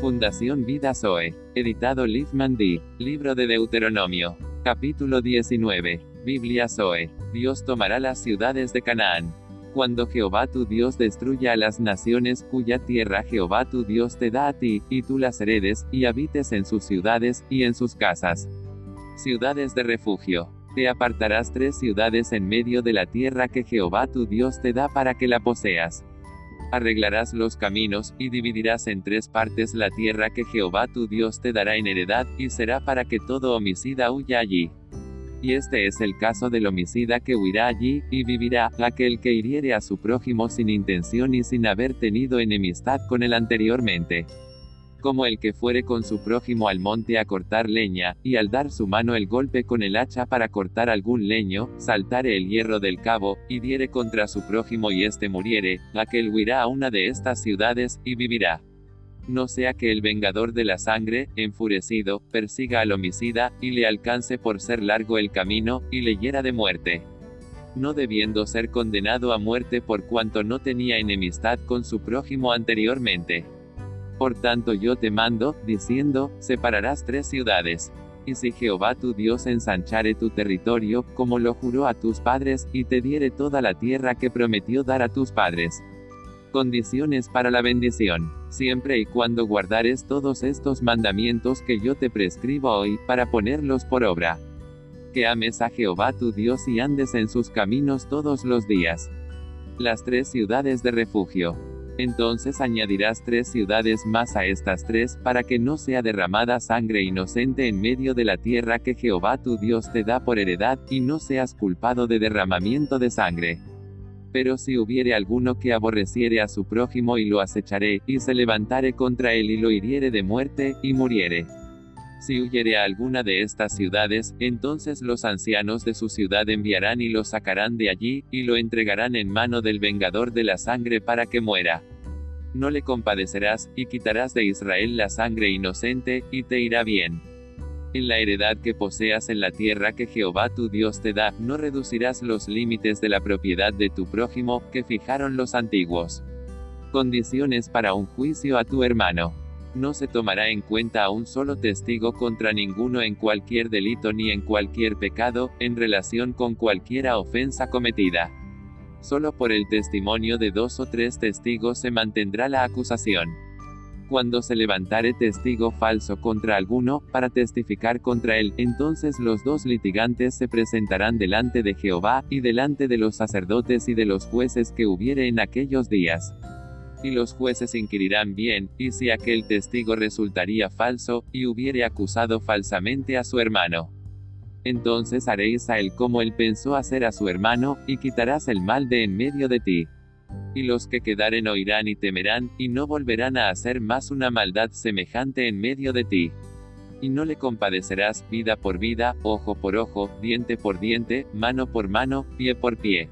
Fundación Vida Zoe. Editado Liefman D. Libro de Deuteronomio. Capítulo 19. Biblia Zoe. Dios tomará las ciudades de Canaán. Cuando Jehová tu Dios destruya a las naciones cuya tierra Jehová tu Dios te da a ti, y tú las heredes, y habites en sus ciudades, y en sus casas. Ciudades de refugio. Te apartarás tres ciudades en medio de la tierra que Jehová tu Dios te da para que la poseas. Arreglarás los caminos, y dividirás en tres partes la tierra que Jehová tu Dios te dará en heredad, y será para que todo homicida huya allí. Y este es el caso del homicida que huirá allí, y vivirá, aquel que hiriere a su prójimo sin intención y sin haber tenido enemistad con él anteriormente. Como el que fuere con su prójimo al monte a cortar leña, y al dar su mano el golpe con el hacha para cortar algún leño, saltare el hierro del cabo, y diere contra su prójimo y éste muriere, aquel huirá a una de estas ciudades, y vivirá no sea que el vengador de la sangre, enfurecido, persiga al homicida, y le alcance por ser largo el camino, y le hiera de muerte. No debiendo ser condenado a muerte por cuanto no tenía enemistad con su prójimo anteriormente. Por tanto yo te mando, diciendo, separarás tres ciudades. Y si Jehová tu Dios ensanchare tu territorio, como lo juró a tus padres, y te diere toda la tierra que prometió dar a tus padres, Condiciones para la bendición. Siempre y cuando guardares todos estos mandamientos que yo te prescribo hoy, para ponerlos por obra. Que ames a Jehová tu Dios y andes en sus caminos todos los días. Las tres ciudades de refugio. Entonces añadirás tres ciudades más a estas tres, para que no sea derramada sangre inocente en medio de la tierra que Jehová tu Dios te da por heredad, y no seas culpado de derramamiento de sangre. Pero si hubiere alguno que aborreciere a su prójimo y lo acecharé, y se levantare contra él y lo hiriere de muerte, y muriere. Si huyere a alguna de estas ciudades, entonces los ancianos de su ciudad enviarán y lo sacarán de allí, y lo entregarán en mano del vengador de la sangre para que muera. No le compadecerás, y quitarás de Israel la sangre inocente, y te irá bien. En la heredad que poseas en la tierra que Jehová tu Dios te da, no reducirás los límites de la propiedad de tu prójimo, que fijaron los antiguos. Condiciones para un juicio a tu hermano. No se tomará en cuenta a un solo testigo contra ninguno en cualquier delito ni en cualquier pecado, en relación con cualquiera ofensa cometida. Solo por el testimonio de dos o tres testigos se mantendrá la acusación cuando se levantare testigo falso contra alguno, para testificar contra él, entonces los dos litigantes se presentarán delante de Jehová, y delante de los sacerdotes y de los jueces que hubiere en aquellos días. Y los jueces inquirirán bien, y si aquel testigo resultaría falso, y hubiere acusado falsamente a su hermano. Entonces haréis a él como él pensó hacer a su hermano, y quitarás el mal de en medio de ti. Y los que quedaren oirán y temerán, y no volverán a hacer más una maldad semejante en medio de ti. Y no le compadecerás, vida por vida, ojo por ojo, diente por diente, mano por mano, pie por pie.